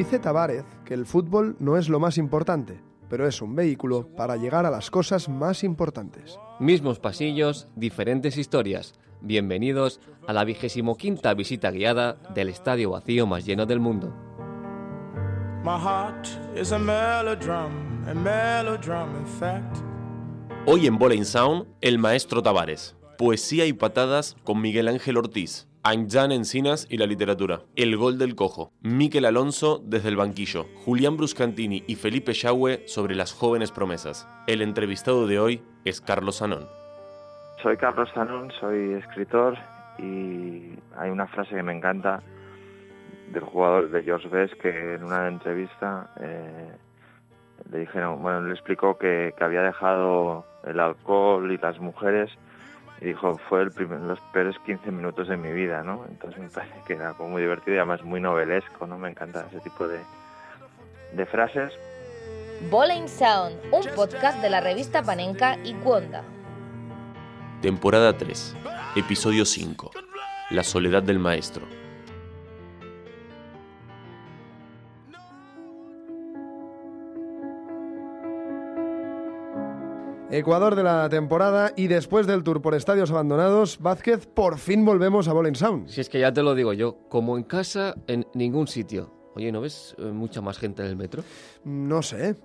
Dice Tavares que el fútbol no es lo más importante, pero es un vehículo para llegar a las cosas más importantes. Mismos pasillos, diferentes historias. Bienvenidos a la vigésimo quinta visita guiada del estadio vacío más lleno del mundo. Hoy en Bowling Sound, el maestro Tavares. Poesía y patadas con Miguel Ángel Ortiz. Anjan Encinas y la literatura. El gol del cojo. Miquel Alonso desde el banquillo. Julián Bruscantini y Felipe Yahue sobre las jóvenes promesas. El entrevistado de hoy es Carlos Sanón. Soy Carlos Sanón, soy escritor y hay una frase que me encanta del jugador de George Best que en una entrevista eh, le dijeron, bueno, le explicó que, había dejado el alcohol y las mujeres y dijo, fue el primer, los peores 15 minutos de mi vida, ¿no? Entonces me parece que era como muy divertido y además muy novelesco, ¿no? Me encanta ese tipo de, de frases. Bowling Sound, un podcast de la revista Panenka y Cuonda. Temporada 3, episodio 5. La soledad del maestro. Ecuador de la temporada y después del tour por estadios abandonados, Vázquez, por fin volvemos a Bowling Sound. Si es que ya te lo digo yo, como en casa, en ningún sitio. Oye, ¿no ves eh, mucha más gente en el metro? No sé.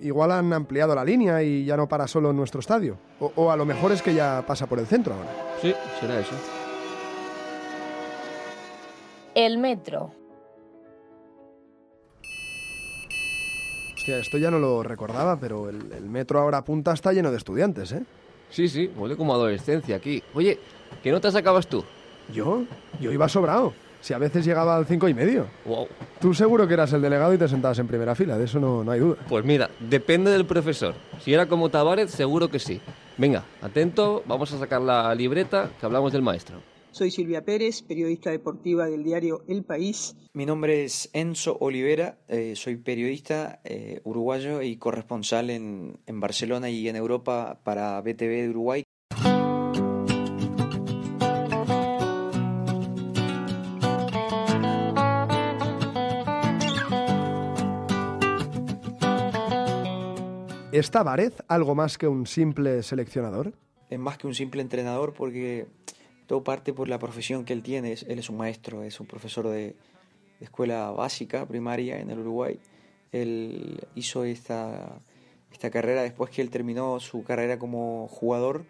Igual han ampliado la línea y ya no para solo en nuestro estadio. O, o, a lo mejor es que ya pasa por el centro ahora. Sí, será eso. El metro. Hostia, esto ya no lo recordaba, pero el, el metro ahora punta está lleno de estudiantes, ¿eh? Sí, sí, huele como adolescencia aquí. Oye, ¿qué notas sacabas tú? ¿Yo? Yo iba sobrado. Si a veces llegaba al cinco y medio. Wow. Tú seguro que eras el delegado y te sentabas en primera fila, de eso no, no hay duda. Pues mira, depende del profesor. Si era como Tavares, seguro que sí. Venga, atento, vamos a sacar la libreta que hablamos del maestro. Soy Silvia Pérez, periodista deportiva del diario El País. Mi nombre es Enzo Olivera, eh, soy periodista eh, uruguayo y corresponsal en, en Barcelona y en Europa para BTV de Uruguay. ¿Es Tavares algo más que un simple seleccionador? Es más que un simple entrenador porque todo parte por la profesión que él tiene. Él es un maestro, es un profesor de, escuela básica, primaria en el Uruguay. Él hizo esta, esta carrera después que él terminó su carrera como jugador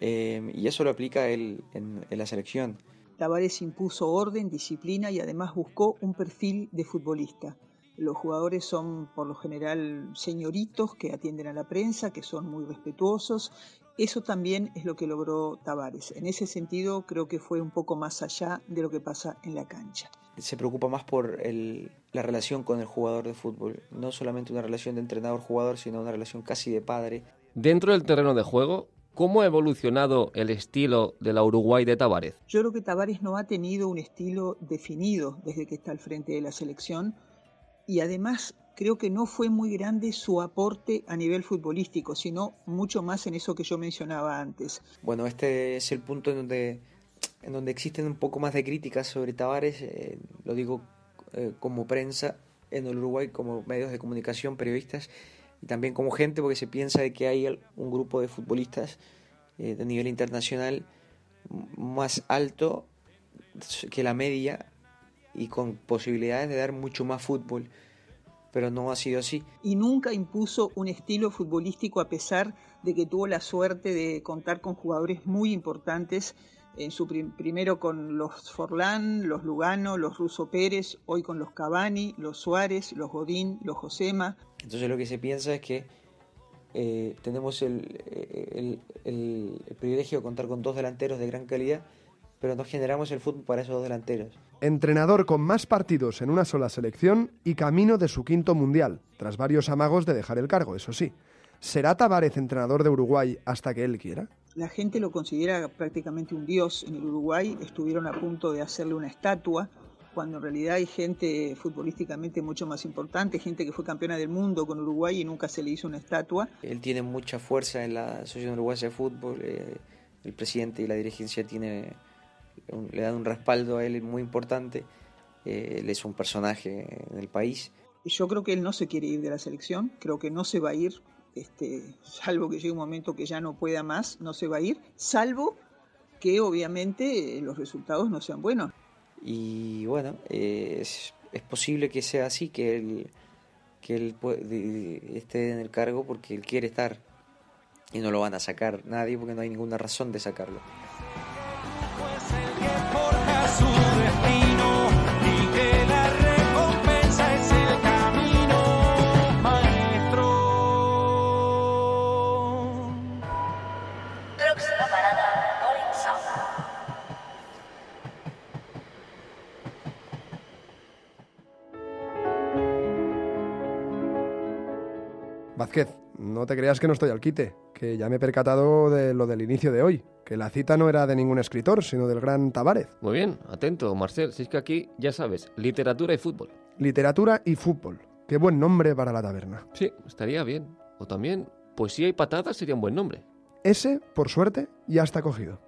eh, y eso lo aplica él en, en la selección. Tavares impuso orden, disciplina y además buscó un perfil de futbolista. Los jugadores son por lo general señoritos que atienden a la prensa, que son muy respetuosos. Eso también es lo que logró Tavares. En ese sentido creo que fue un poco más allá de lo que pasa en la cancha. Se preocupa más por el, la relación con el jugador de fútbol, no solamente una relación de entrenador-jugador, sino una relación casi de padre. Dentro del terreno de juego, ¿Cómo ha evolucionado el estilo de la Uruguay de Tavares? Yo creo que Tavares no ha tenido un estilo definido desde que está al frente de la selección y además creo que no fue muy grande su aporte a nivel futbolístico, sino mucho más en eso que yo mencionaba antes. Bueno, este es el punto en donde, en donde existen un poco más de críticas sobre Tavares, eh, lo digo eh, como prensa en el Uruguay, como medios de comunicación, periodistas y también como gente, porque se piensa de que hay un grupo de futbolistas eh, de nivel internacional más alto que la media y con posibilidades de dar mucho más fútbol, pero no ha sido así. Y nunca impuso un estilo futbolístico a pesar de que tuvo la suerte de contar con jugadores muy importantes en su prim primero con los Forlán, los Lugano, los Russo Pérez, hoy con los Cavani, los Suárez, los Godín, los Josema. Entonces lo que se piensa es que eh, tenemos el, el, el, el, privilegio de contar con dos delanteros de gran calidad, pero no generamos el fútbol para esos dos delanteros. Entrenador con más partidos en una sola selección y camino de su quinto mundial, tras varios amagos de dejar el cargo, eso sí. ¿Será Tavares entrenador de Uruguay hasta que él quiera? La gente lo considera prácticamente un dios en el Uruguay. Estuvieron a punto de hacerle una estatua, cuando en realidad hay gente futbolísticamente mucho más importante, gente que fue campeona del mundo con Uruguay y nunca se le hizo una estatua. Él tiene mucha fuerza en la Asociación Uruguaya de Fútbol. Eh, el presidente y la dirigencia tiene un, le dan un respaldo a él muy importante. eh, él es un personaje en el país. Yo creo que él no se quiere ir de la selección, creo que no se va a ir, este, salvo que llegue un momento que ya no pueda más, no se va a ir, salvo que obviamente los resultados no sean buenos. Y bueno, es, es posible que sea así, que él, que él esté en el cargo porque él quiere estar y no lo van a sacar nadie porque no hay ninguna razón de sacarlo. azul. Vázquez, no te creas que no estoy al quite, que ya me he percatado de lo del inicio de hoy, que la cita no era de ningún escritor, sino del gran Tavares. Muy bien, atento, Marcel, si es que aquí, ya sabes, literatura y fútbol. Literatura y fútbol. Qué buen nombre para la taberna. Sí, estaría bien. O también, poesía y patatas sería un buen nombre. Ese, por suerte, ya está cogido.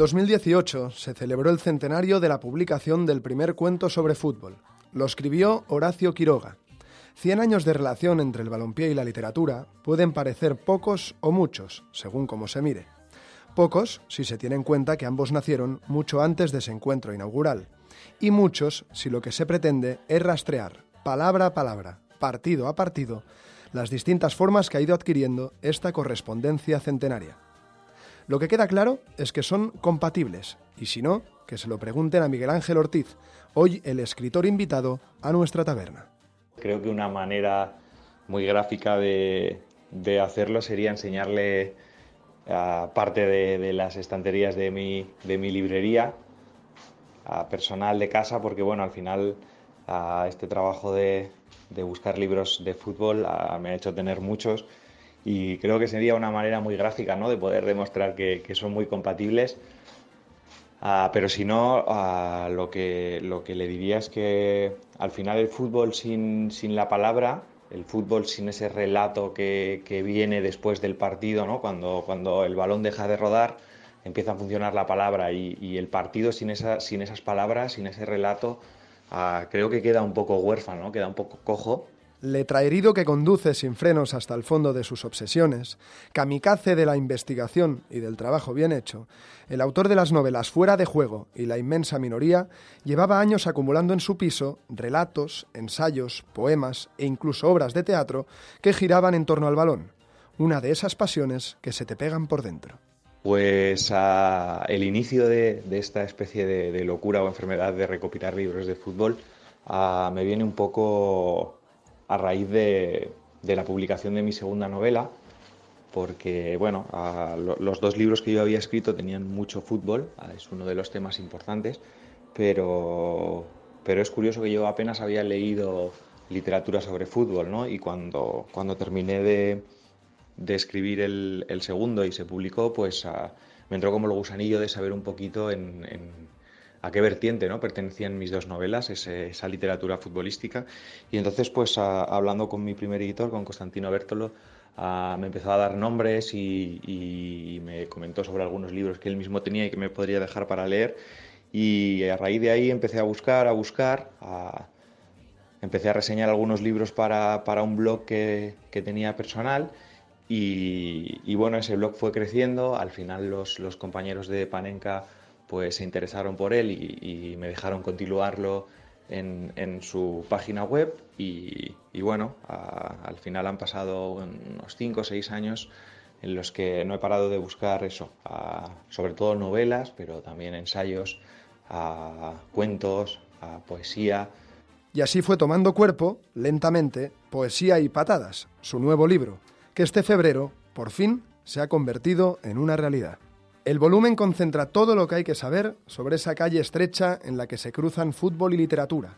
2018 se celebró el centenario de la publicación del primer cuento sobre fútbol. Lo escribió Horacio Quiroga. Cien años de relación entre el balompié y la literatura pueden parecer pocos o muchos, según cómo se mire. Pocos si se tiene en cuenta que ambos nacieron mucho antes de ese encuentro inaugural, y muchos si lo que se pretende es rastrear, palabra a palabra, partido a partido, las distintas formas que ha ido adquiriendo esta correspondencia centenaria. Lo que queda claro es que son compatibles, y si no, que se lo pregunten a Miguel Ángel Ortiz, hoy el escritor invitado a nuestra taberna. Creo que una manera muy gráfica de, hacerlo sería enseñarle a parte de, las estanterías de mi, de mi librería, a personal de casa, porque bueno, al final a este trabajo de, buscar libros de fútbol me ha hecho tener muchos y creo que sería una manera muy gráfica ¿no? de poder demostrar que, son muy compatibles. Ah, pero si no, ah, lo, que, lo que le diría es que al final el fútbol sin, sin la palabra, el fútbol sin ese relato que, que, viene después del partido, ¿no? cuando, cuando el balón deja de rodar, empieza a funcionar la palabra y, y el partido sin, esa, sin esas palabras, sin ese relato, ah, creo que queda un poco huérfano, queda un poco cojo letraherido que conduce sin frenos hasta el fondo de sus obsesiones, kamikaze de la investigación y del trabajo bien hecho, el autor de las novelas Fuera de Juego y La inmensa minoría llevaba años acumulando en su piso relatos, ensayos, poemas e incluso obras de teatro que giraban en torno al balón, una de esas pasiones que se te pegan por dentro. Pues el inicio de, esta especie de, locura o enfermedad de recopilar libros de fútbol me viene un poco a raíz de, la publicación de mi segunda novela, porque bueno, los dos libros que yo había escrito tenían mucho fútbol, es uno de los temas importantes, pero, pero es curioso que yo apenas había leído literatura sobre fútbol, ¿no? Y cuando, cuando terminé de, escribir el, segundo y se publicó, pues me entró como el gusanillo de saber un poquito en a qué vertiente ¿no? pertenecían mis dos novelas, esa literatura futbolística. Y entonces, pues hablando con mi primer editor, con Constantino Bertolo, me empezó a dar nombres y, me comentó sobre algunos libros que él mismo tenía y que me podría dejar para leer. Y a raíz de ahí empecé a buscar, a buscar, empecé a reseñar algunos libros para, un blog que, que tenía personal. Y, y, bueno, ese blog fue creciendo. Al final los, los compañeros de Panenka pues se interesaron por él y, me dejaron continuarlo en, su página web y, bueno, al final han pasado unos 5 o 6 años en los que no he parado de buscar eso, sobre todo novelas, pero también ensayos, cuentos, poesía. Y así fue tomando cuerpo, lentamente, Poesía y Patadas, su nuevo libro, que este febrero, por fin, se ha convertido en una realidad. El volumen concentra todo lo que hay que saber sobre esa calle estrecha en la que se cruzan fútbol y literatura.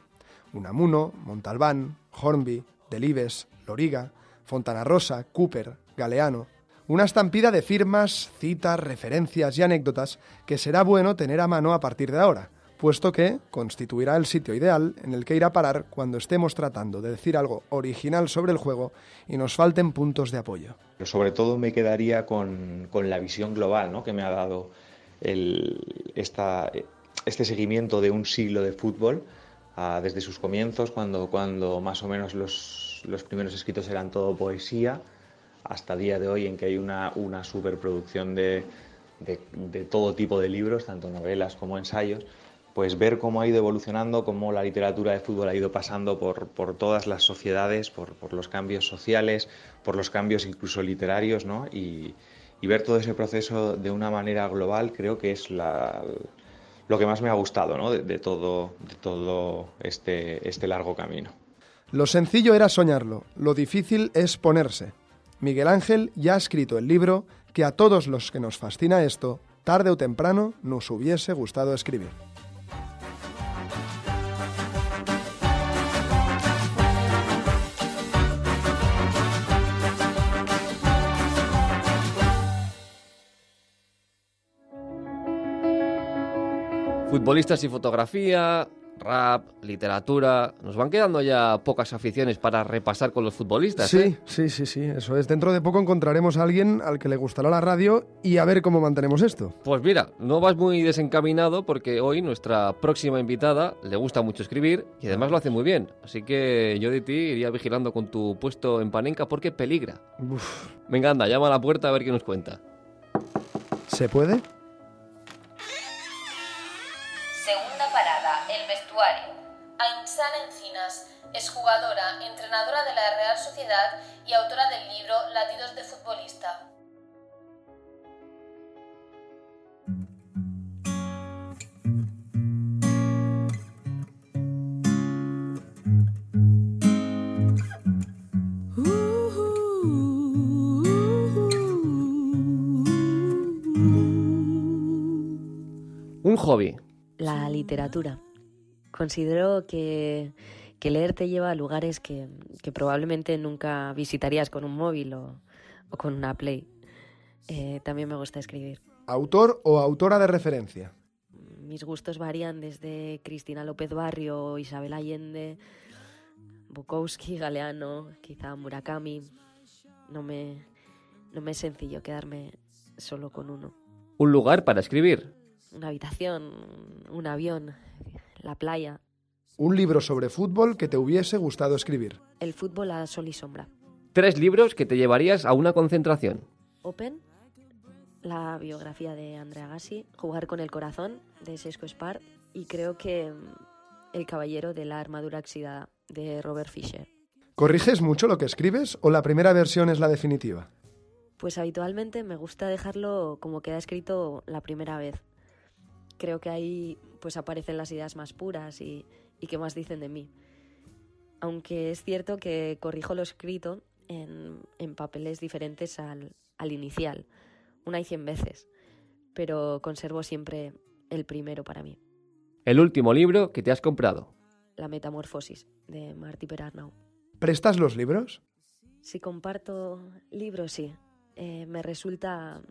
Unamuno, Montalbán, Hornby, Delibes, Loriga, Fontana Rosa, Cooper, Galeano. Una estampida de firmas, citas, referencias y anécdotas que será bueno tener a mano a partir de ahora, puesto que constituirá el sitio ideal en el que ir a parar cuando estemos tratando de decir algo original sobre el juego y nos falten puntos de apoyo. Sobre todo me quedaría con, la visión global ¿no? que me ha dado esta, este seguimiento de un siglo de fútbol desde sus comienzos, cuando, cuando más o menos los, los, primeros escritos eran todo poesía, hasta día de hoy en que hay una, una superproducción de, de todo tipo de libros, tanto novelas como ensayos, pues ver cómo ha ido evolucionando, cómo la literatura de fútbol ha ido pasando por, por todas las sociedades, por, por, los cambios sociales, por los cambios incluso literarios, ¿no? Y, y, ver todo ese proceso de una manera global creo que es la, lo que más me ha gustado ¿no? de, todo, de todo este, este largo camino. Lo sencillo era soñarlo, lo difícil es ponerse. Miguel Ángel ya ha escrito el libro que a todos los que nos fascina esto, tarde o temprano nos hubiese gustado escribir. Futbolistas y fotografía, rap, literatura. Nos van quedando ya pocas aficiones para repasar con los futbolistas. Sí, ¿eh? sí, sí, sí, eso es. Dentro de poco encontraremos a alguien al que le gustará la radio y a ver cómo mantenemos esto. Pues mira, no vas muy desencaminado porque hoy nuestra próxima invitada le gusta mucho escribir y además lo hace muy bien. Así que yo de ti iría vigilando con tu puesto en Panenka porque peligra. Uf. Venga, anda, llama a la puerta a ver qué nos cuenta. ¿Se puede? Ainsana Encinas es jugadora, entrenadora de la Real Sociedad y autora del libro Latidos de Futbolista. Un hobby. La literatura. Considero que, leer te lleva a lugares que, probablemente nunca visitarías con un móvil o, con una Play. Eh, también me gusta escribir. ¿Autor o autora de referencia? Mis gustos varían desde Cristina López Barrio, Isabel Allende, Bukowski, Galeano, quizá Murakami. No me, no me es sencillo quedarme solo con uno. ¿Un lugar para escribir? Una habitación, un avión, la playa. Un libro sobre fútbol que te hubiese gustado escribir. El fútbol a sol y sombra. Tres libros que te llevarías a una concentración. Open, la biografía de Andrea Gassi, Jugar con el corazón de Sesco Spar y creo que mm, El caballero de la armadura oxidada de Robert Fisher. ¿Corriges mucho lo que escribes o la primera versión es la definitiva? Pues habitualmente me gusta dejarlo como queda escrito la primera vez. Creo que ahí pues aparecen las ideas más puras y, que más dicen de mí. Aunque es cierto que corrijo lo escrito en, papeles diferentes al, al inicial, una y cien veces, pero conservo siempre el primero para mí. El último libro que te has comprado. La Metamorfosis, de Marty Perarnau. ¿Prestas los libros? Si comparto libros, sí. Eh, me resulta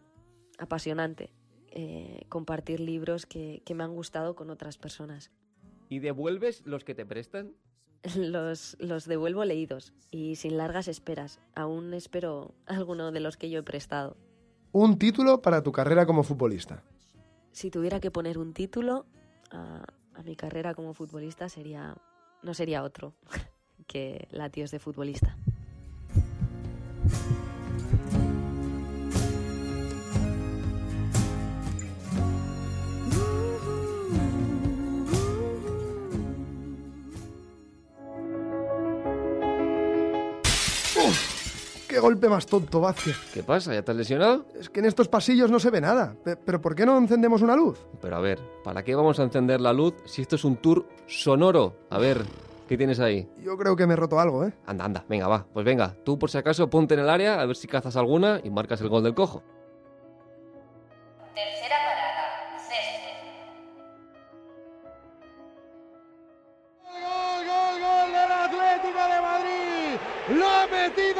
apasionante eh, compartir libros que, me han gustado con otras personas. ¿Y devuelves los que te prestan? Los, los devuelvo leídos y sin largas esperas. Aún espero alguno de los que yo he prestado. Un título para tu carrera como futbolista. Si tuviera que poner un título a, a mi carrera como futbolista sería no sería otro que Latios de futbolista. Golpe más tonto, Vázquez. ¿Qué pasa? ¿Ya te has lesionado? Es que en estos pasillos no se ve nada. ¿Pero por qué no encendemos una luz? Pero a ver, ¿para qué vamos a encender la luz si esto es un tour sonoro? A ver, ¿qué tienes ahí? Yo creo que me he roto algo, ¿eh? Anda, anda, venga, va. Pues venga, tú por si acaso ponte en el área a ver si cazas alguna y marcas el gol del cojo. Tercera parada, césped. ¡Gol, gol, lo ha metido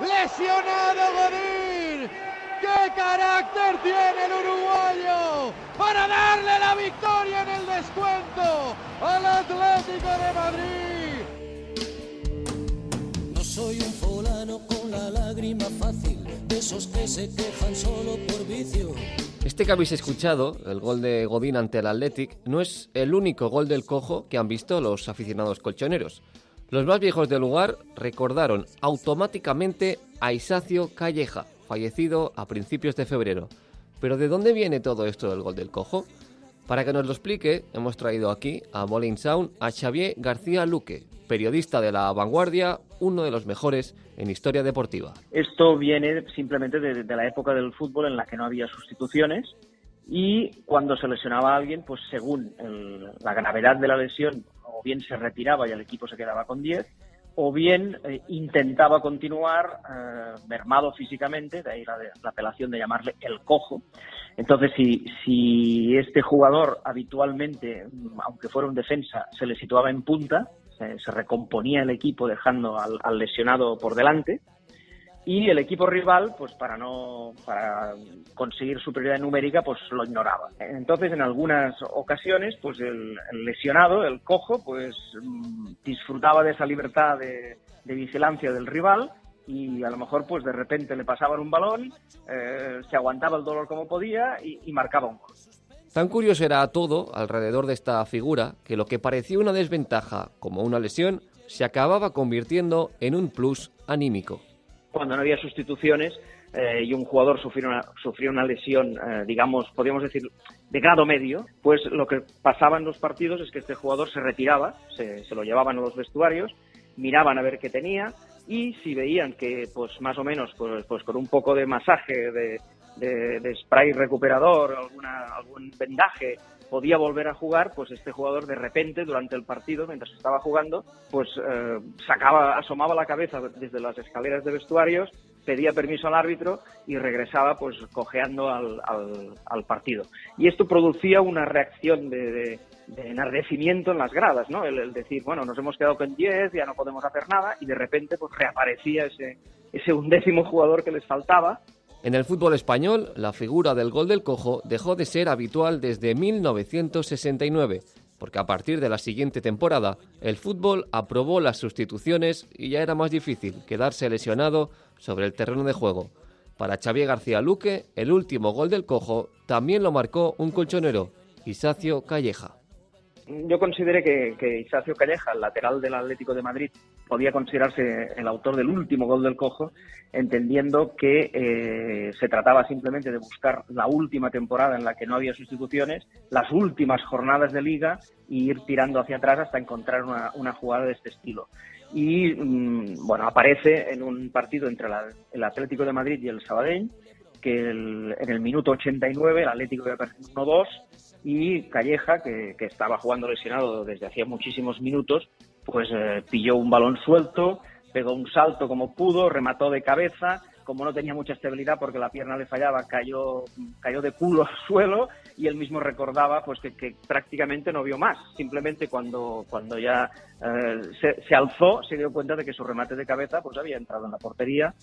lesionado Godín. ¡Qué carácter tiene el uruguayo para darle la victoria en el descuento al Atlético de Madrid! No soy un fulano con la lágrima fácil, de esos que se quejan solo por vicio. Este que habéis escuchado, el gol de Godín ante el Athletic, no es el único gol del cojo que han visto los aficionados colchoneros. Los más viejos del lugar recordaron automáticamente a Isacio Calleja, fallecido a principios de febrero. Pero ¿de dónde viene todo esto del gol del cojo? Para que nos lo explique, hemos traído aquí a Bowling Sound a Xavier García Luque, periodista de La Vanguardia, uno de los mejores en historia deportiva. Esto viene simplemente de, la época del fútbol en la que no había sustituciones y cuando se lesionaba a alguien, pues según la gravedad de la lesión, o bien se retiraba y el equipo se quedaba con 10, o bien eh, intentaba continuar eh, mermado físicamente, de ahí la, la, apelación de llamarle el cojo. Entonces, si, si este jugador habitualmente, aunque fuera un defensa, se le situaba en punta, se, se recomponía el equipo dejando al, al lesionado por delante, y el equipo rival, pues para no para conseguir superioridad numérica, pues lo ignoraba. Entonces, en algunas ocasiones, pues el, el lesionado, el cojo, pues mm, disfrutaba de esa libertad de, de, vigilancia del rival y a lo mejor, pues de repente le pasaban un balón, eh, se aguantaba el dolor como podía y, y marcaba un gol. Tan curioso era todo alrededor de esta figura que lo que parecía una desventaja, como una lesión, se acababa convirtiendo en un plus anímico cuando no había sustituciones eh, y un jugador sufrió una, sufrió una lesión, eh, digamos, podríamos decir, de grado medio, pues lo que pasaba en los partidos es que este jugador se retiraba, se, se lo llevaban a los vestuarios, miraban a ver qué tenía y si veían que, pues más o menos, pues, pues con un poco de masaje, de, de, de spray recuperador, alguna, algún vendaje, podía volver a jugar, pues este jugador de repente durante el partido, mientras estaba jugando, pues eh, sacaba, asomaba la cabeza desde las escaleras de vestuarios, pedía permiso al árbitro y regresaba pues cojeando al, al, al partido. Y esto producía una reacción de, de, de enardecimiento en las gradas, ¿no? El, el, decir, bueno, nos hemos quedado con 10, ya no podemos hacer nada, y de repente pues reaparecía ese, ese undécimo jugador que les faltaba en el fútbol español, la figura del gol del cojo dejó de ser habitual desde 1969, porque a partir de la siguiente temporada, el fútbol aprobó las sustituciones y ya era más difícil quedarse lesionado sobre el terreno de juego. Para Xavier García Luque, el último gol del cojo también lo marcó un colchonero, Isacio Calleja yo consideré que, que Isacio Calleja, el lateral del Atlético de Madrid, podía considerarse el autor del último gol del cojo, entendiendo que eh, se trataba simplemente de buscar la última temporada en la que no había sustituciones, las últimas jornadas de liga y ir tirando hacia atrás hasta encontrar una, una jugada de este estilo. Y mmm, bueno, aparece en un partido entre la, el Atlético de Madrid y el Sabadell, que el, en el minuto 89 el Atlético iba perdiendo 1-2 y Calleja, que, que, estaba jugando lesionado desde hacía muchísimos minutos, pues eh, pilló un balón suelto, pegó un salto como pudo, remató de cabeza, como no tenía mucha estabilidad porque la pierna le fallaba, cayó, cayó de culo al suelo y él mismo recordaba pues que, que prácticamente no vio más. Simplemente cuando, cuando ya eh, se, se alzó se dio cuenta de que su remate de cabeza pues había entrado en la portería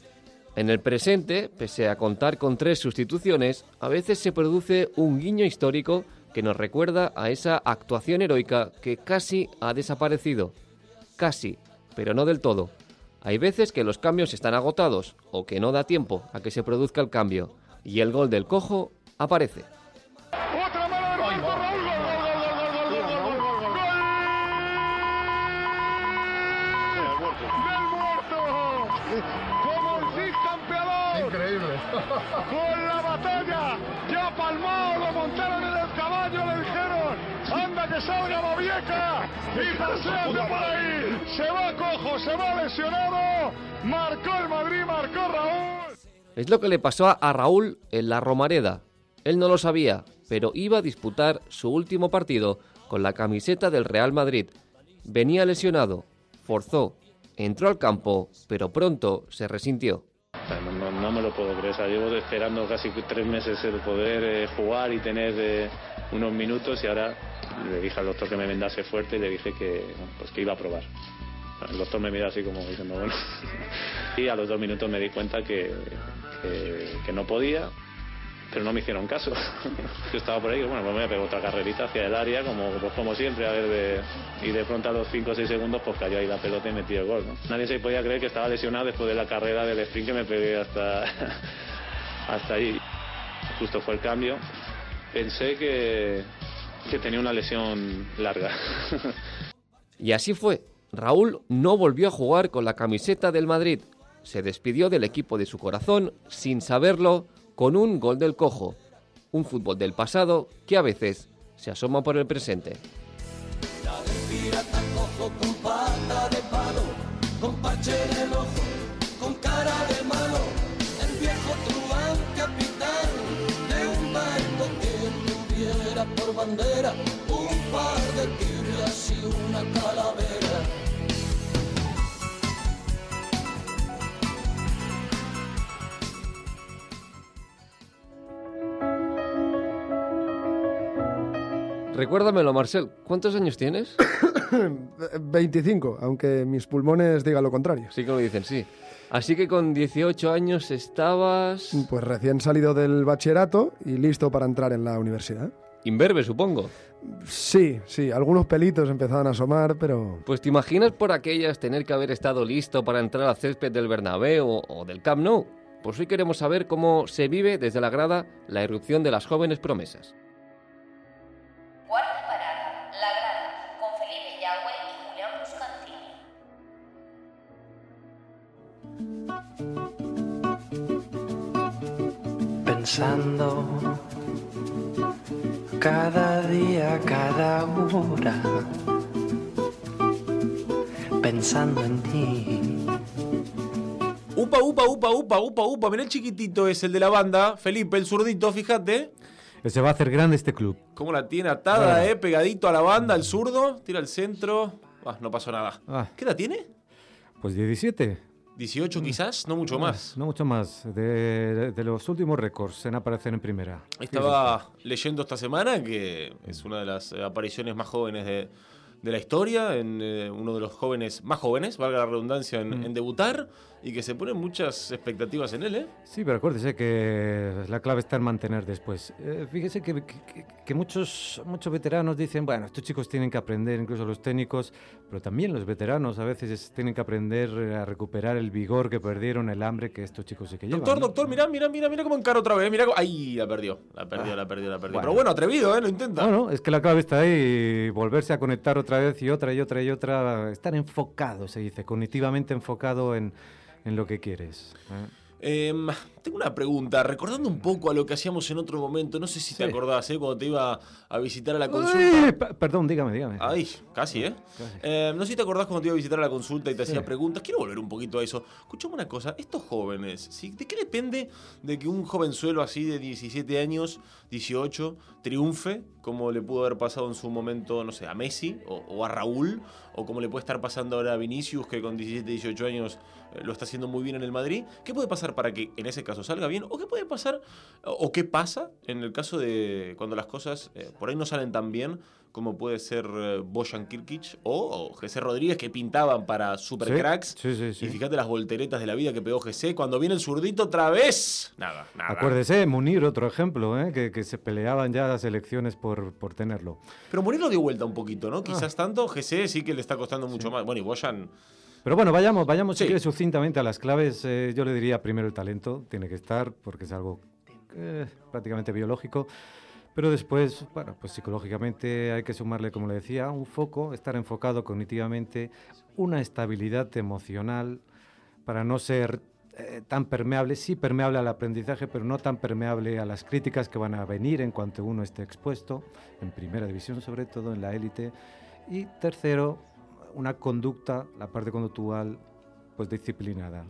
en el presente, pese a contar con tres sustituciones, a veces se produce un guiño histórico que nos recuerda a esa actuación heroica que casi ha desaparecido. Casi, pero no del todo. Hay veces que los cambios están agotados o que no da tiempo a que se produzca el cambio y el gol del cojo aparece. Salga la vieja, y paseando por ahí, se va cojo, se va lesionado, marcó el Madrid, marcó Raúl. Es lo que le pasó a Raúl en la Romareda. Él no lo sabía, pero iba a disputar su último partido con la camiseta del Real Madrid. Venía lesionado, forzó, entró al campo, pero pronto se resintió. No, me lo puedo creer. O llevo esperando casi tres meses el poder eh, jugar y tener eh, unos minutos y ahora le dije al doctor que me vendase fuerte y le dije que, pues que iba a probar. El doctor me mira así como diciendo, bueno. Y a los dos minutos me di cuenta que, que, que no podía, pero no me hicieron caso. Yo estaba por ahí, bueno, pues me voy a pegar otra carrerita hacia el área, como, pues como siempre, a ver, de, y de pronto a los 5 o 6 segundos, pues cayó ahí la pelota y metí el gol, ¿no? Nadie se podía creer que estaba lesionado después de la carrera del sprint que me pegué hasta, hasta ahí. Justo fue el cambio. Pensé que, que tenía una lesión larga. Y así fue. Raúl no volvió a jugar con la camiseta del Madrid. Se despidió del equipo de su corazón sin saberlo con un gol del cojo. Un fútbol del pasado que a veces se asoma por el presente. Recuérdamelo, Marcel, ¿cuántos años tienes? 25, aunque mis pulmones digan lo contrario. Sí que lo dicen, sí. Así que con 18 años estabas... Pues recién salido del bachillerato y listo para entrar en la universidad. Imberbe, supongo. Sí, sí, algunos pelitos empezaban a asomar, pero... Pues te imaginas por aquellas tener que haber estado listo para entrar al césped del Bernabéu o del Camp Nou. Pues hoy queremos saber cómo se vive desde la grada la irrupción de las jóvenes promesas. Pensando cada día, cada hora, pensando en ti. Upa, upa, upa, upa, upa, upa. Mirá el chiquitito es el de la banda, Felipe, el zurdito, fíjate. Se va a hacer grande este club. Cómo la tiene atada, eh, pegadito a la banda, el zurdo, tira al centro. Ah, no pasó nada. Ah, ¿Qué edad tiene? pues 17. 18 quizás, no mucho más. No mucho más. De, de los últimos récords en aparecer en primera. Estaba leyendo esta semana que es una de las apariciones más jóvenes de, de la historia, en eh, uno de los jóvenes más jóvenes, valga la redundancia, en, Mm. en debutar y que se ponen muchas expectativas en él, ¿eh? Sí, pero acuérdese que la clave está en mantener después. Eh, fíjese que, que- que muchos, muchos veteranos dicen, bueno, estos chicos tienen que aprender, incluso los técnicos, pero también los veteranos a veces es- tienen que aprender a recuperar el vigor que perdieron, el hambre que estos chicos sí que llevan. Doctor, ¿no? doctor, mira, mira, mira, mira cómo encara otra vez. Mira cómo... Ay, la perdió. La perdió, la perdió, la perdió. Bueno. Pero bueno, atrevido, ¿eh? Lo intenta. No, no, es que la clave está ahí, volverse a conectar otra vez y otra y otra y otra, estar enfocado, se dice, cognitivamente enfocado en, en lo que quieres. ¿eh? Em, tengo una pregunta, recordando un poco a lo que hacíamos en otro momento, no sé si te acordás, ¿eh? Cuando te iba a visitar a la consulta. pe- perdón, dígame, dígame. Ay, casi, ¿eh? Casi. Eh, no sé si te acordás cuando te iba a visitar a la consulta y te Sí. hacía preguntas. Quiero volver un poquito a eso. Escuchame una cosa, estos jóvenes, ¿sí? ¿de qué depende de que un jovenzuelo así de 17 años, 18, triunfe, como le pudo haber pasado en su momento, no sé, a Messi o, o a Raúl, o como le puede estar pasando ahora a Vinicius, que con 17, 18 años eh, lo está haciendo muy bien en el Madrid? ¿Qué puede pasar para que en ese caso salga bien? ¿O qué puede pasar, o, qué pasa en el caso de cuando las cosas eh, por ahí no salen tan bien? como puede ser eh, Bojan Kirkic o, o José Rodríguez que pintaban para super Sí, cracks. sí, sí, sí. Y fíjate las volteretas de la vida que pegó José. Cuando viene el zurdito otra vez. Nada, nada. Acuérdese, Munir, otro ejemplo, ¿eh? que, que se peleaban ya las elecciones por, por tenerlo. Pero Munir lo dio vuelta un poquito, Ah. ¿no? Quizás tanto. José sí que le está costando mucho más. Bueno, y Bojan. Pero bueno, vayamos, vayamos si Sí. quiere, sucintamente a las claves. Eh, yo le diría primero el talento, tiene que estar, porque es algo eh, prácticamente biológico. Pero después, bueno, pues psicológicamente hay que sumarle, como le decía, un foco, estar enfocado cognitivamente, una estabilidad emocional para no ser eh, tan permeable, sí permeable al aprendizaje, pero no tan permeable a las críticas que van a venir en cuanto uno esté expuesto, en primera división sobre todo, en la élite. Y tercero, una conducta, la parte conductual, pues disciplinada.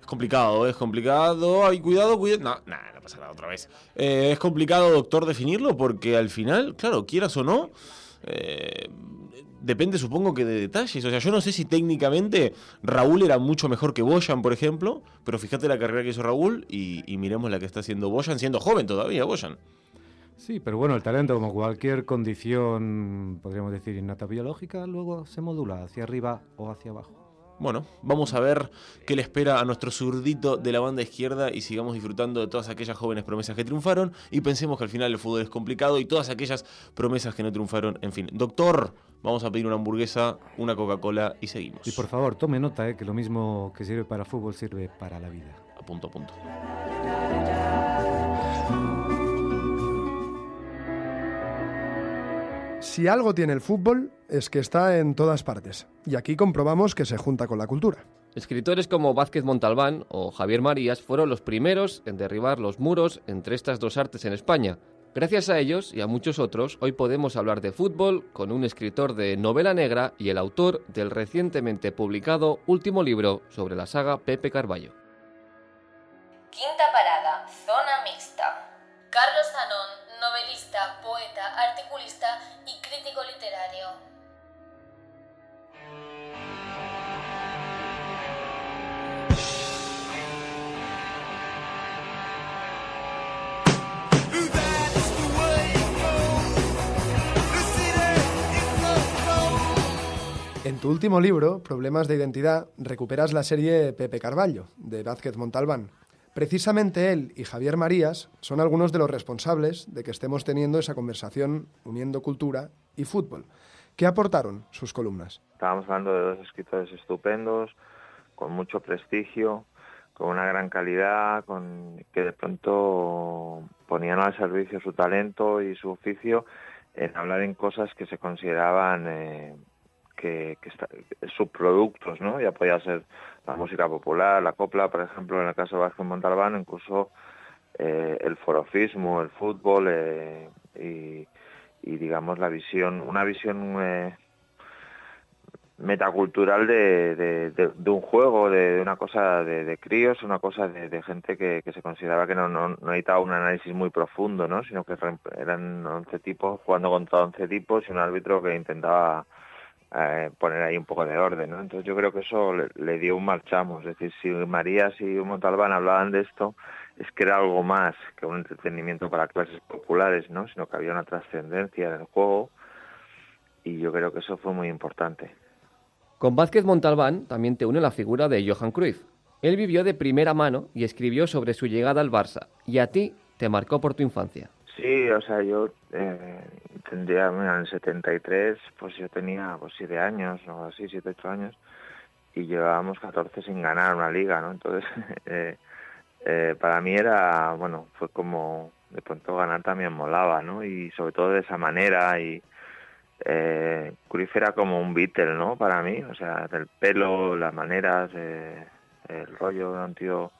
Es complicado, es complicado. Ay, cuidado, cuidado. No, nada, no pasa nada otra vez. Eh, es complicado, doctor, definirlo porque al final, claro, quieras o no, eh, depende supongo que de detalles. O sea, yo no sé si técnicamente Raúl era mucho mejor que Boyan, por ejemplo, pero fíjate la carrera que hizo Raúl y, y miremos la que está haciendo Boyan, siendo joven todavía, Boyan. Sí, pero bueno, el talento, como cualquier condición, podríamos decir, innata biológica, luego se modula hacia arriba o hacia abajo. Bueno, vamos a ver qué le espera a nuestro zurdito de la banda izquierda y sigamos disfrutando de todas aquellas jóvenes promesas que triunfaron y pensemos que al final el fútbol es complicado y todas aquellas promesas que no triunfaron. En fin, doctor, vamos a pedir una hamburguesa, una Coca-Cola y seguimos. Y por favor, tome nota, eh, que lo mismo que sirve para fútbol sirve para la vida. A punto a punto. Si algo tiene el fútbol es que está en todas partes. Y aquí comprobamos que se junta con la cultura. Escritores como Vázquez Montalbán o Javier Marías fueron los primeros en derribar los muros entre estas dos artes en España. Gracias a ellos y a muchos otros, hoy podemos hablar de fútbol con un escritor de novela negra y el autor del recientemente publicado último libro sobre la saga Pepe Carballo. Quinta parada, En tu último libro, Problemas de Identidad, recuperas la serie Pepe Carballo, de Vázquez Montalbán. Precisamente él y Javier Marías son algunos de los responsables de que estemos teniendo esa conversación uniendo cultura y fútbol. ¿Qué aportaron sus columnas? Estábamos hablando de dos escritores estupendos, con mucho prestigio, con una gran calidad, con que de pronto ponían al servicio su talento y su oficio en hablar en cosas que se consideraban eh, que, que está- subproductos, ¿no? Ya podía ser la música popular, la copla, por ejemplo, en el caso de Vázquez Montalbán, incluso eh, el forofismo, el fútbol eh, y, digamos, la visión, una visión eh, metacultural de, un juego, de, una cosa de, críos, una cosa de, gente que, se consideraba que no, no, no necesitaba un análisis muy profundo, ¿no? sino que eran 11 tipos jugando contra 11 tipos y un árbitro que intentaba eh, poner ahí un poco de orden. ¿no? Entonces yo creo que eso le, dio un marchamo. Es decir, si Marías y Montalbán hablaban de esto, es que era algo más que un entretenimiento para clases populares, ¿no? sino que había una trascendencia en el juego y yo creo que eso fue muy importante. Con Vázquez Montalbán también te une la figura de Johan Cruyff. Él vivió de primera mano y escribió sobre su llegada al Barça, y a ti te marcó por tu infancia. Sí, o sea, yo eh, tendría, mira, en el 73, pues yo tenía pues siete años o así, siete, ocho años, y llevábamos 14 sin ganar una liga, ¿no? Entonces, eh, eh, para mí era, bueno, fue como, de pronto ganar también molaba, ¿no? Y sobre todo de esa manera, y eh, Cruyff era como un Beatle, ¿no? Para mí, o sea, del pelo, las maneras, el rollo, era un tío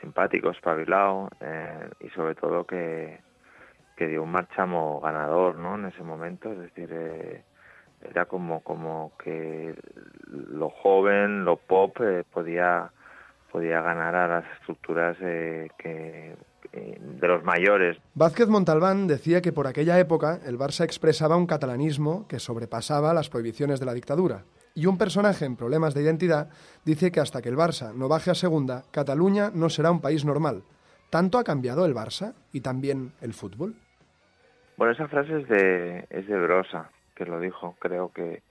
simpático, espabilado, y sobre todo que que dio un marchamo ganador ¿no? en ese momento, es decir, eh, era como, como que lo joven, lo pop eh, podía, podía ganar a las estructuras eh, que, que- de los mayores. Vázquez Montalbán decía que por aquella época el Barça expresaba un catalanismo que sobrepasaba las prohibiciones de la dictadura. Y un personaje en problemas de identidad dice que hasta que el Barça no baje a segunda, Cataluña no será un país normal. ¿Tanto ha cambiado el Barça y también el fútbol? Bueno, esa frase es de, es de Brosa, que lo dijo. Creo que,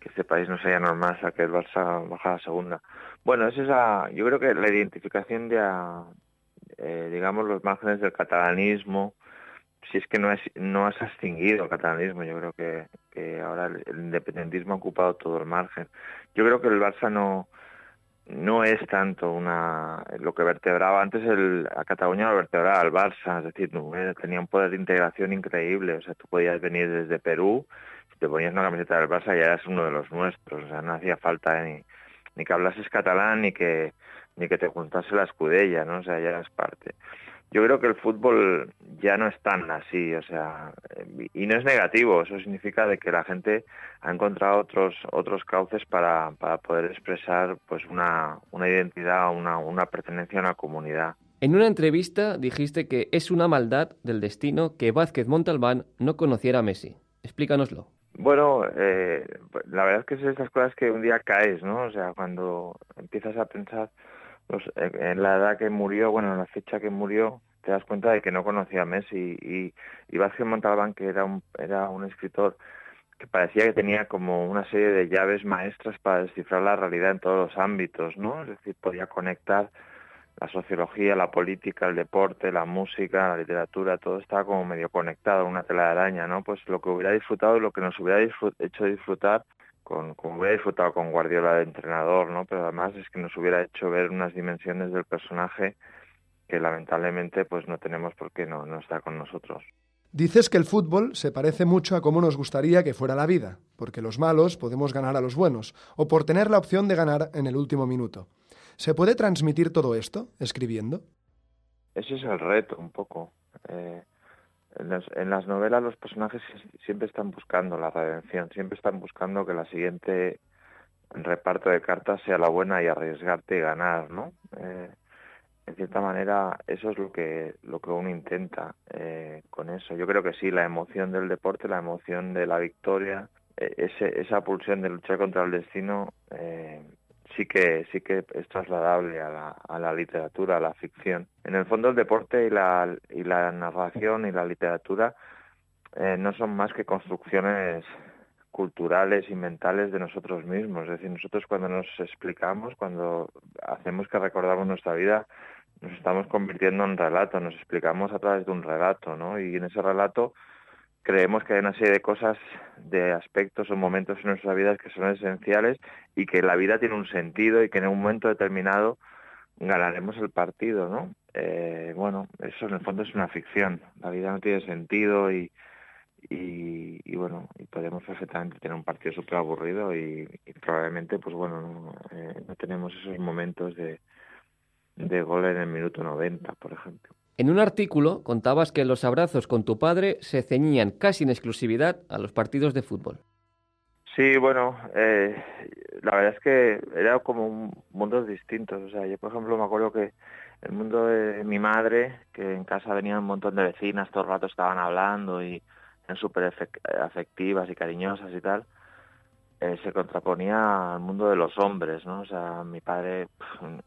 que este país no sería normal hasta que el Barça bajara a segunda. Bueno, es esa, yo creo que la identificación de, a, eh, digamos, los márgenes del catalanismo, si es que no, es, no se ha extinguido el catalanismo, yo creo que, que ahora el independentismo ha ocupado todo el margen. Yo creo que el Barça no, no es tanto una lo que vertebraba antes el, a Cataluña lo vertebraba el Barça, es decir, eh, tenía un poder de integración increíble, o sea, tú podías venir desde Perú, si te ponías una camiseta del Barça ya eras uno de los nuestros, o sea, no hacía falta ni, ni que hablases catalán ni que ni que te juntase la escudella, ¿no? O sea, ya eras parte. Yo creo que el fútbol ya no es tan así, o sea, y no es negativo, eso significa de que la gente ha encontrado otros otros cauces para, para poder expresar pues una, una identidad, una, una pertenencia a una comunidad. En una entrevista dijiste que es una maldad del destino que Vázquez Montalbán no conociera a Messi. Explícanoslo. Bueno, eh, la verdad es que es de esas cosas que un día caes, ¿no? O sea, cuando empiezas a pensar pues, en la edad que murió, bueno, en la fecha que murió, te das cuenta de que no conocía a Messi y, y Vázquez Montalbán, que era un, era un escritor que parecía que tenía como una serie de llaves maestras para descifrar la realidad en todos los ámbitos, ¿no? Es decir, podía conectar la sociología, la política, el deporte, la música, la literatura, todo estaba como medio conectado, una tela de araña, ¿no? Pues lo que hubiera disfrutado y lo que nos hubiera hecho disfrutar, con, como hubiera disfrutado con Guardiola de entrenador, ¿no? Pero además es que nos hubiera hecho ver unas dimensiones del personaje que lamentablemente pues no tenemos porque no, no está con nosotros. Dices que el fútbol se parece mucho a cómo nos gustaría que fuera la vida, porque los malos podemos ganar a los buenos, o por tener la opción de ganar en el último minuto. ¿Se puede transmitir todo esto escribiendo? Ese es el reto, un poco. Eh, en, las, novelas los personajes siempre están buscando la redención, siempre están buscando que la siguiente reparto de cartas sea la buena y arriesgarte y ganar, ¿no? Eh, en cierta manera eso es lo que lo que uno intenta eh, con eso yo creo que sí la emoción del deporte la emoción de la victoria eh, ese, esa pulsión de luchar contra el destino eh, sí que sí que es trasladable a la, literatura a la ficción en el fondo el deporte y la y la narración y la literatura no son más que construcciones culturales y mentales de nosotros mismos. Es decir, nosotros cuando nos explicamos, cuando hacemos que recordamos nuestra vida, nos estamos convirtiendo en relato, nos explicamos a través de un relato, ¿no? Y en ese relato creemos que hay una serie de cosas, de aspectos o momentos en nuestra vida que son esenciales y que la vida tiene un sentido y que en un momento determinado ganaremos el partido, ¿no? Eh, bueno, eso en el fondo es una ficción. La vida no tiene sentido y, y, bueno, y podemos perfectamente tener un partido súper aburrido y, probablemente, pues bueno, no, eh, no tenemos esos momentos de, de gol en el minuto 90, por ejemplo. En un artículo contabas que los abrazos con tu padre se ceñían casi en exclusividad a los partidos de fútbol. Sí, bueno, eh, la verdad es que era como mundos distintos. O sea, yo por ejemplo me acuerdo que el mundo de mi madre, que en casa venían un montón de vecinas, todo el rato estaban hablando y eran súper afectivas y cariñosas y tal, eh, se contraponía al mundo de los hombres, ¿no? O sea, mi padre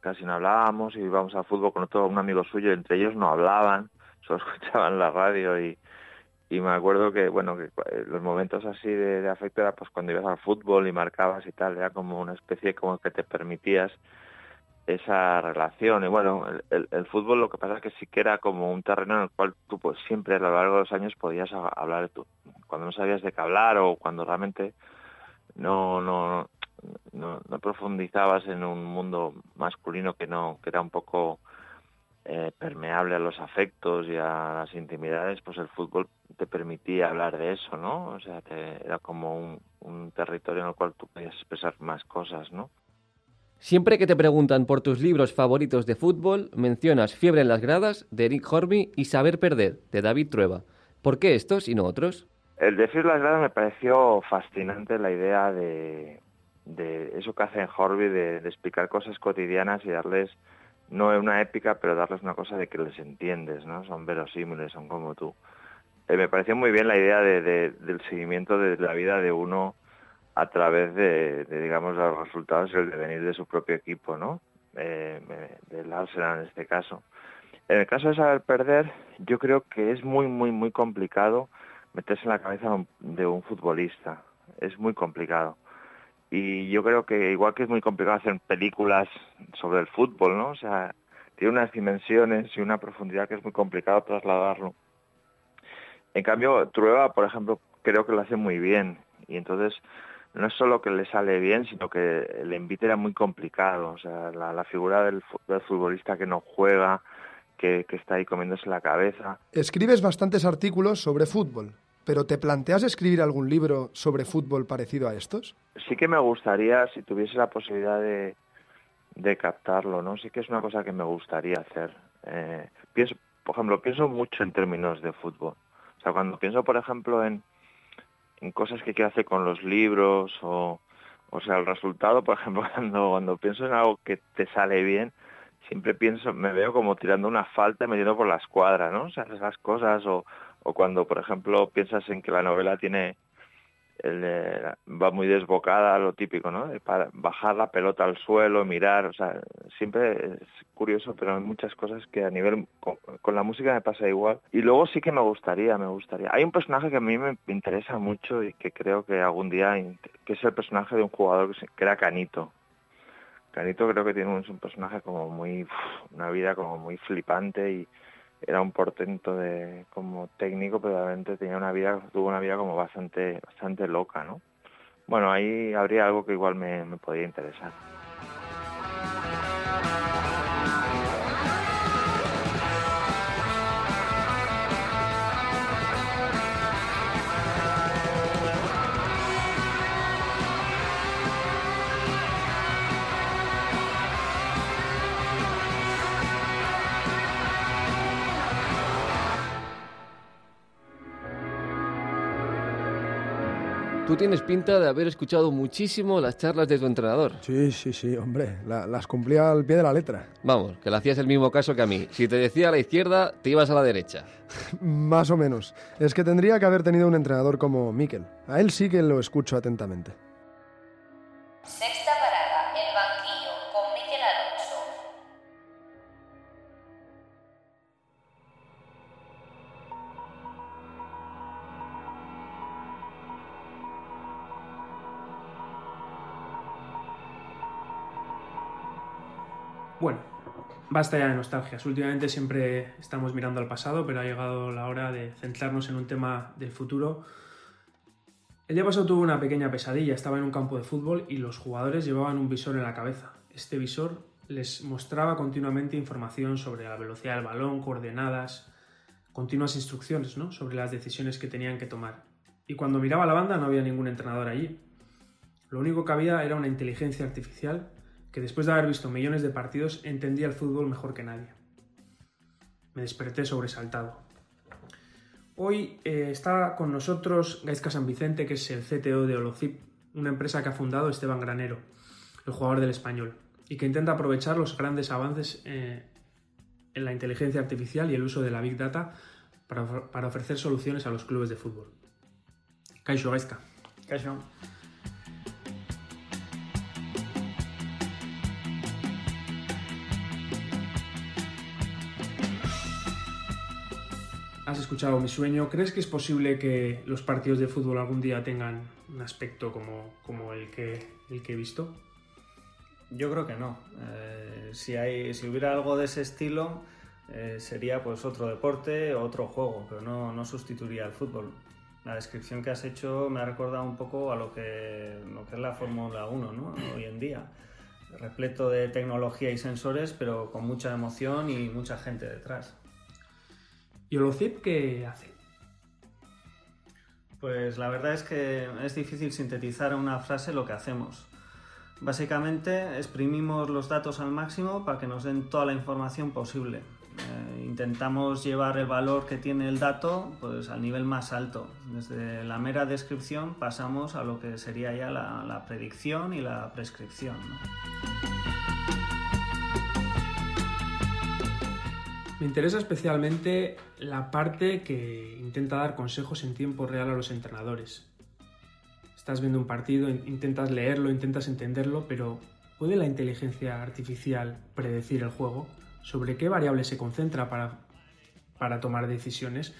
casi no hablábamos y íbamos al fútbol con otro un amigo suyo, entre ellos no hablaban, solo escuchaban la radio y, y me acuerdo que, bueno, que los momentos así de, afecto era pues cuando ibas al fútbol y marcabas y tal, era como una especie como que te permitías esa relación y bueno el, el, fútbol lo que pasa es que sí que era como un terreno en el cual tú pues siempre a lo largo de los años podías hablar de tu, cuando no sabías de qué hablar o cuando realmente no, no, no, no profundizabas en un mundo masculino que no, que era un poco eh, permeable a los afectos y a las intimidades, pues el fútbol te permitía hablar de eso, ¿no? O sea, te, era como un, un territorio en el cual tú podías expresar más cosas, ¿no? Siempre que te preguntan por tus libros favoritos de fútbol, mencionas Fiebre en las gradas de Eric Horby y Saber perder de David Trueba. ¿Por qué estos y no otros? El decir las gradas me pareció fascinante la idea de, eso que hace en Horby, de, explicar cosas cotidianas y darles, no una épica, pero darles una cosa de que les entiendes, ¿no? Son verosímiles, son como tú. Eh, me pareció muy bien la idea de, del seguimiento de la vida de uno a través de, digamos, los resultados y el devenir de su propio equipo, ¿no? Eh, del Arsenal en este caso. En el caso de saber perder, yo creo que es muy, muy, muy complicado meterse en la cabeza de un futbolista. Es muy complicado. Y yo creo que igual que es muy complicado hacer películas sobre el fútbol, ¿no? O sea, tiene unas dimensiones y una profundidad que es muy complicado trasladarlo. En cambio, Trueba, por ejemplo, creo que lo hace muy bien. Y entonces, no es solo que le sale bien, sino que el envite era muy complicado. O sea, la, figura del, del futbolista que no juega, que, está ahí comiéndose la cabeza. Escribes bastantes artículos sobre fútbol, pero ¿te planteas escribir algún libro sobre fútbol parecido a estos? Sí que me gustaría, si tuviese la posibilidad de, de captarlo, ¿no? Sí que es una cosa que me gustaría hacer. Eh, pienso, por ejemplo, pienso mucho en términos de fútbol. O sea, cuando pienso, por ejemplo, en, en cosas que quiero hacer con los libros o, o sea, el resultado, por ejemplo, cuando, cuando pienso en algo que te sale bien, siempre pienso, me veo como tirando una falta y metiendo por la escuadra, ¿no? O sea, esas cosas, o, o cuando, por ejemplo, piensas en que la novela tiene el, va muy desbocada, lo típico, ¿no? Para bajar la pelota al suelo, mirar, o sea, siempre es curioso, pero hay muchas cosas que a nivel con, la música me pasa igual. Y luego sí que me gustaría, me gustaría. Hay un personaje que a mí me interesa mucho y que creo que algún día, que es el personaje de un jugador que, era Canito. Canito creo que tiene un, personaje como muy, una vida como muy flipante y era un portento de como técnico, pero realmente tenía una vida, tuvo una vida como bastante, bastante loca, ¿no? Bueno, ahí habría algo que igual me, me podría interesar. Tú tienes pinta de haber escuchado muchísimo las charlas de tu entrenador. Sí, sí, sí, hombre, la- las cumplía al pie de la letra. Vamos, que le hacías el mismo caso que a mí. Si te decía a la izquierda, te ibas a la derecha. Más o menos. Es que tendría que haber tenido un entrenador como Mikel. A él sí que lo escucho atentamente. Sexta basta ya de nostalgias. Últimamente siempre estamos mirando al pasado, pero ha llegado la hora de centrarnos en un tema del futuro. El día pasado tuve una pequeña pesadilla. Estaba en un campo de fútbol y los jugadores llevaban un visor en la cabeza. Este visor les mostraba continuamente información sobre la velocidad del balón, coordenadas, continuas instrucciones ¿no? sobre las decisiones que tenían que tomar. Y cuando miraba la banda no había ningún entrenador allí. Lo único que había era una inteligencia artificial que después de haber visto millones de partidos entendía el fútbol mejor que nadie. Me desperté sobresaltado. Hoy eh, está con nosotros Gaizka San Vicente, que es el CTO de Holocip, una empresa que ha fundado Esteban Granero, el jugador del español, y que intenta aprovechar los grandes avances eh, en la inteligencia artificial y el uso de la Big Data para, ofrecer soluciones a los clubes de fútbol. Kaixo Gaizka. Kaixo. Escuchado mi sueño. ¿Crees que es posible que los partidos de fútbol algún día tengan un aspecto como, como el, que, el que he visto? Yo creo que no. Eh, si, hay, si hubiera algo de ese estilo, eh, sería pues otro deporte, otro juego, pero no, no sustituiría al fútbol. La descripción que has hecho me ha recordado un poco a lo que, lo que es la Fórmula 1 ¿no? hoy en día. Repleto de tecnología y sensores, pero con mucha emoción y mucha gente detrás. ¿Y Holocip qué hace? Pues la verdad es que es difícil sintetizar en una frase lo que hacemos. Básicamente exprimimos los datos al máximo para que nos den toda la información posible. Eh, intentamos llevar el valor que tiene el dato pues, al nivel más alto. Desde la mera descripción pasamos a lo que sería ya la, predicción y la prescripción. ¿no? Me interesa especialmente la parte que intenta dar consejos en tiempo real a los entrenadores. Estás viendo un partido, intentas leerlo, intentas entenderlo, pero ¿puede la inteligencia artificial predecir el juego? ¿Sobre qué variables se concentra para, para tomar decisiones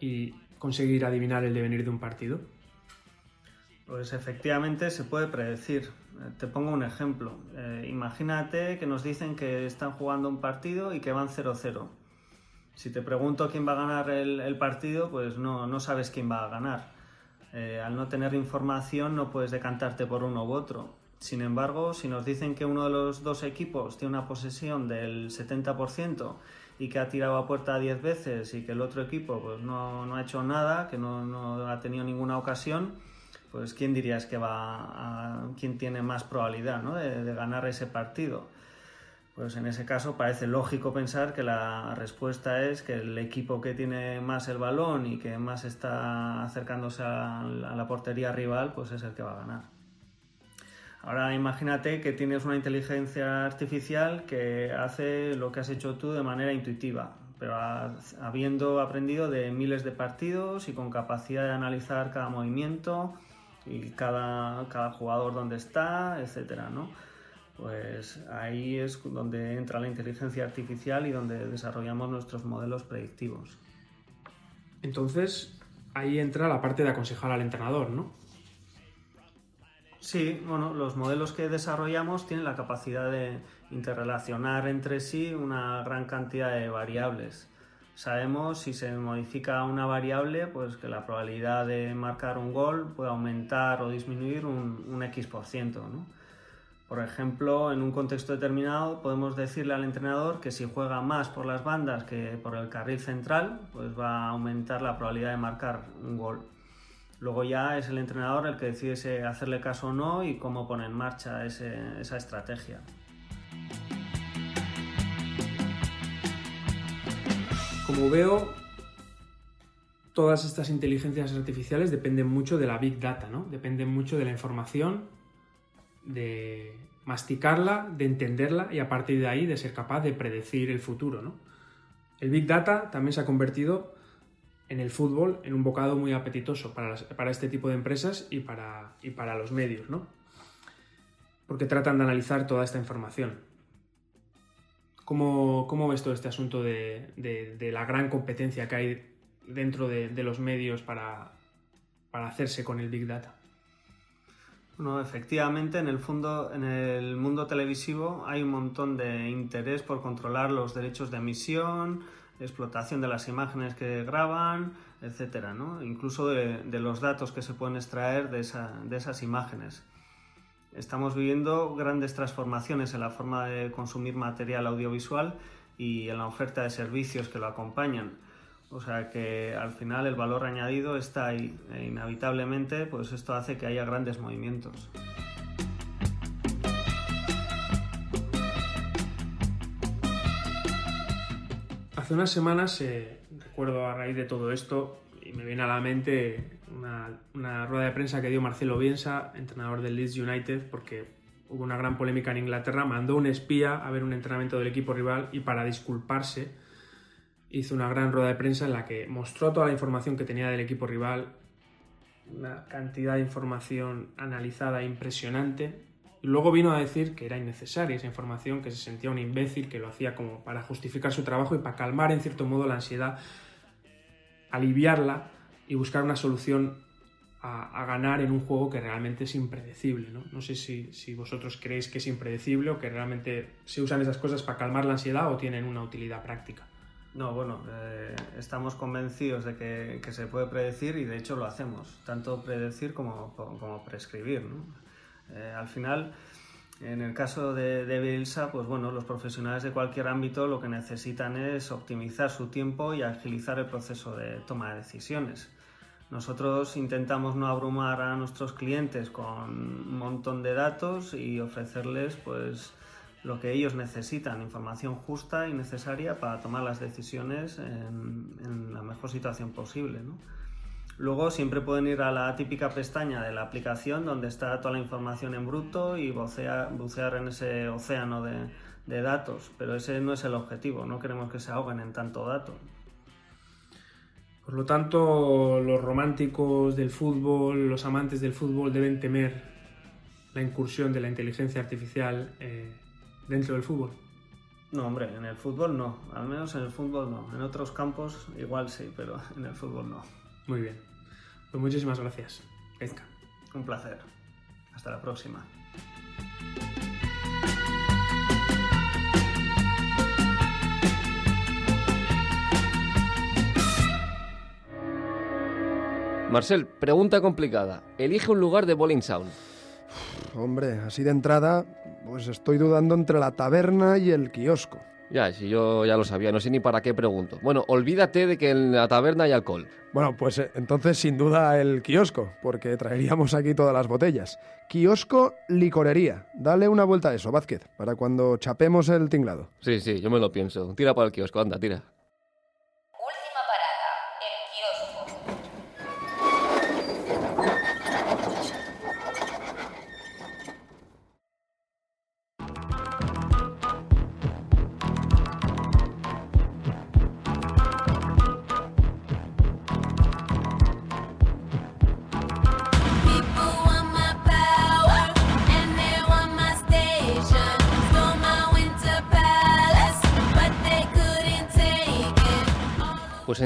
y conseguir adivinar el devenir de un partido? Pues efectivamente se puede predecir. Te pongo un ejemplo. Eh, imagínate que nos dicen que están jugando un partido y que van 0-0. Si te pregunto quién va a ganar el, el partido, pues no, no, sabes quién va a ganar. Eh, al no tener información no puedes decantarte por uno u otro. Sin embargo, si nos dicen que uno de los dos equipos tiene una posesión del 70% y que ha tirado a puerta 10 veces y que el otro equipo pues, no, no ha hecho nada, que no, no ha tenido ninguna ocasión, pues quién dirías que va a, quién tiene más probabilidad de, ganar ese partido. Pues en ese caso parece lógico pensar que la respuesta es que el equipo que tiene más el balón y que más está acercándose a la portería rival, pues es el que va a ganar. Ahora imagínate que tienes una inteligencia artificial que hace lo que has hecho tú de manera intuitiva, pero habiendo aprendido de miles de partidos y con capacidad de analizar cada movimiento, y cada, cada jugador dónde está, etcétera, ¿no? Pues ahí es donde entra la inteligencia artificial y donde desarrollamos nuestros modelos predictivos. Entonces, ahí entra la parte de aconsejar al entrenador, ¿no? Sí, bueno, los modelos que desarrollamos tienen la capacidad de interrelacionar entre sí una gran cantidad de variables. Sabemos si se modifica una variable, pues que la probabilidad de marcar un gol puede aumentar o disminuir un, un X por ciento, ¿no? Por ejemplo, en un contexto determinado podemos decirle al entrenador que si juega más por las bandas que por el carril central, pues va a aumentar la probabilidad de marcar un gol. Luego ya es el entrenador el que decide si hacerle caso o no y cómo pone en marcha ese, esa estrategia. Como veo, todas estas inteligencias artificiales dependen mucho de la big data, ¿no? Dependen mucho de la información, de masticarla, de entenderla y a partir de ahí de ser capaz de predecir el futuro, ¿no? El big data también se ha convertido en el fútbol en un bocado muy apetitoso para, este tipo de empresas y para, y para los medios, ¿no? Porque tratan de analizar toda esta información. ¿Cómo, cómo ves todo este asunto de, de- la gran competencia que hay dentro de, de los medios para, para hacerse con el Big Data? Bueno, efectivamente, en el, fondo, en el mundo televisivo hay un montón de interés por controlar los derechos de emisión, explotación de las imágenes que graban, etcétera, ¿no? Incluso de, de los datos que se pueden extraer de, esa- de esas imágenes. Estamos viviendo grandes transformaciones en la forma de consumir material audiovisual y en la oferta de servicios que lo acompañan. O sea que al final el valor añadido está ahí e inevitablemente pues esto hace que haya grandes movimientos. Hace unas semanas, eh, recuerdo a raíz de todo esto, me viene a la mente una, rueda de prensa que dio Marcelo Bielsa, entrenador del Leeds United, porque hubo una gran polémica en Inglaterra, mandó un espía a ver un entrenamiento del equipo rival y para disculparse hizo una gran rueda de prensa en la que mostró toda la información que tenía del equipo rival, una cantidad de información analizada impresionante. Luego vino a decir que era innecesaria esa información, que se sentía un imbécil, que lo hacía como para justificar su trabajo y para calmar en cierto modo la ansiedad, aliviarla y buscar una solución a, ganar en un juego que realmente es impredecible. No, no sé si, si vosotros creéis que es impredecible o que realmente se usan esas cosas para calmar la ansiedad o tienen una utilidad práctica. No, bueno, eh, estamos convencidos de que, que se puede predecir y de hecho lo hacemos, tanto predecir como, como prescribir. ¿no? Eh, al final, en el caso de, de Bielsa, pues bueno, los profesionales de cualquier ámbito lo que necesitan es optimizar su tiempo y agilizar el proceso de toma de decisiones. Nosotros intentamos no abrumar a nuestros clientes con un montón de datos y ofrecerles pues lo que ellos necesitan, información justa y necesaria para tomar las decisiones en, en la mejor situación posible. ¿no? Luego siempre pueden ir a la típica pestaña de la aplicación donde está toda la información en bruto y bucear, bucear en ese océano de, de datos, pero ese no es el objetivo, no queremos que se ahoguen en tanto dato. Por lo tanto, los románticos del fútbol, los amantes del fútbol deben temer la incursión de la inteligencia artificial eh, dentro del fútbol. No, hombre, en el fútbol no, al menos en el fútbol no. En otros campos igual sí, pero en el fútbol no. Muy bien. Pues muchísimas gracias, Ezka. Un placer. Hasta la próxima. Marcel, pregunta complicada. Elige un lugar de Bowling Sound. Hombre, así de entrada, pues estoy dudando entre la taberna y el kiosco. Ya, si yo ya lo sabía, no sé ni para qué pregunto. Bueno, olvídate de que en la taberna hay alcohol. Bueno, pues eh, entonces sin duda el kiosco, porque traeríamos aquí todas las botellas. Kiosco, licorería. Dale una vuelta a eso, Vázquez, para cuando chapemos el tinglado. Sí, sí, yo me lo pienso. Tira para el kiosco, anda, tira.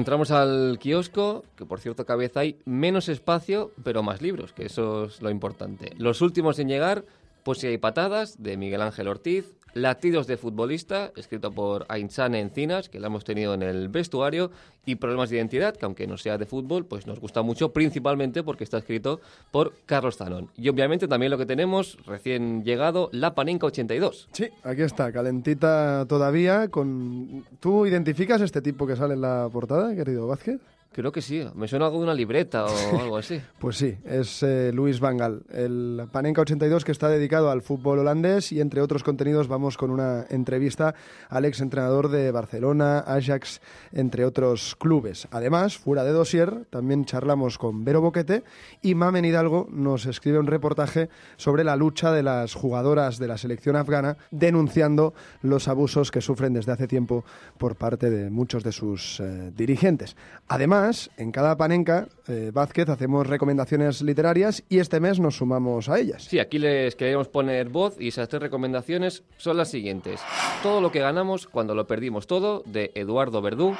Entramos al kiosco, que por cierto cada vez hay menos espacio, pero más libros, que eso es lo importante. Los últimos en llegar, Pues si hay patadas, de Miguel Ángel Ortiz, Latidos de futbolista, escrito por Ainchane Encinas, que la hemos tenido en el vestuario, y Problemas de identidad, que aunque no sea de fútbol, pues nos gusta mucho, principalmente porque está escrito por Carlos Zanón. Y obviamente también lo que tenemos, recién llegado, La Panenca 82. Sí, aquí está, calentita todavía. Con... ¿Tú identificas este tipo que sale en la portada, querido Vázquez? Creo que sí, me suena algo de una libreta o algo así. Pues sí, es eh, Luis Van Gaal, el Panenka 82 que está dedicado al fútbol holandés y entre otros contenidos vamos con una entrevista al ex entrenador de Barcelona, Ajax, entre otros clubes. Además, fuera de dosier, también charlamos con Vero Boquete y Mamen Hidalgo nos escribe un reportaje sobre la lucha de las jugadoras de la selección afgana denunciando los abusos que sufren desde hace tiempo por parte de muchos de sus eh, dirigentes. Además, en cada panenca, eh, Vázquez, hacemos recomendaciones literarias y este mes nos sumamos a ellas. Sí, aquí les queremos poner voz y esas tres recomendaciones son las siguientes. Todo lo que ganamos cuando lo perdimos todo, de Eduardo Verdú.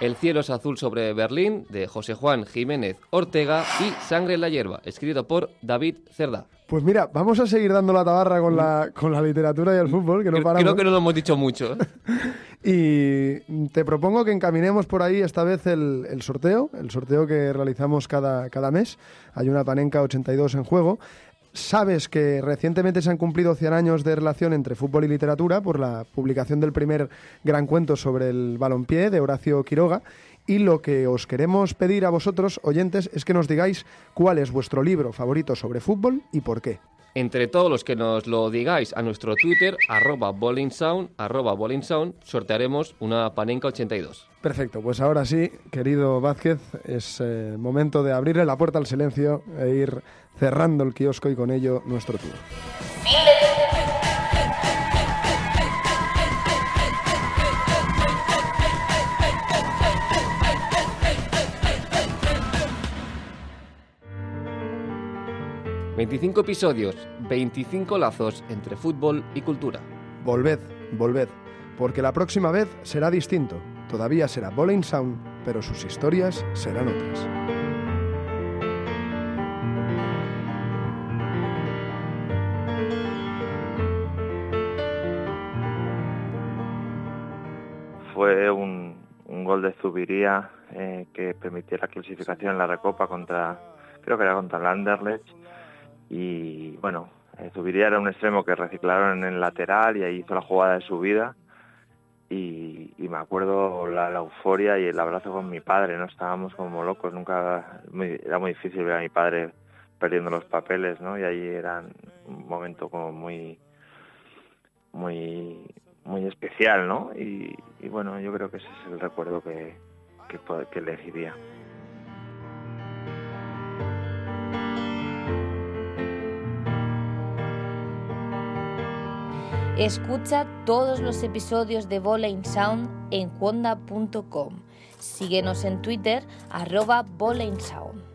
El cielo es azul sobre Berlín, de José Juan Jiménez Ortega. Y Sangre en la hierba, escrito por David Cerda. Pues mira, vamos a seguir dando la tabarra con la, con la literatura y el fútbol, que no Creo, paramos. creo que no lo hemos dicho mucho. Y te propongo que encaminemos por ahí esta vez el, el sorteo, el sorteo que realizamos cada, cada mes. Hay una Panenca 82 en juego. Sabes que recientemente se han cumplido 100 años de relación entre fútbol y literatura por la publicación del primer gran cuento sobre el balompié de Horacio Quiroga. Y lo que os queremos pedir a vosotros, oyentes, es que nos digáis cuál es vuestro libro favorito sobre fútbol y por qué. Entre todos los que nos lo digáis a nuestro Twitter, arroba bowlingsound, arroba bowlingsound, sortearemos una Panenka 82. Perfecto, pues ahora sí, querido Vázquez, es eh, momento de abrirle la puerta al silencio e ir cerrando el kiosco y con ello nuestro tour. ...25 episodios, 25 lazos entre fútbol y cultura. Volved, volved, porque la próxima vez será distinto. Todavía será Bowling Sound, pero sus historias serán otras. Fue un, un gol de Zubiría eh, que permitió la clasificación en la Recopa contra, creo que era contra el Anderlecht. Y bueno, eh, Zubiría era un extremo que reciclaron en el lateral y ahí hizo la jugada de su vida. Y, me acuerdo la, euforia y el abrazo con mi padre, ¿no? Estábamos como locos, nunca, era muy difícil ver a mi padre perdiendo los papeles, ¿no? Y ahí era un momento como muy, muy, muy especial, ¿no? Y, bueno, yo creo que ese es el recuerdo que, que, que elegiría. Escucha todos los episodios de Bowling Sound en wanda.com. Síguenos en Twitter, arroba Sound.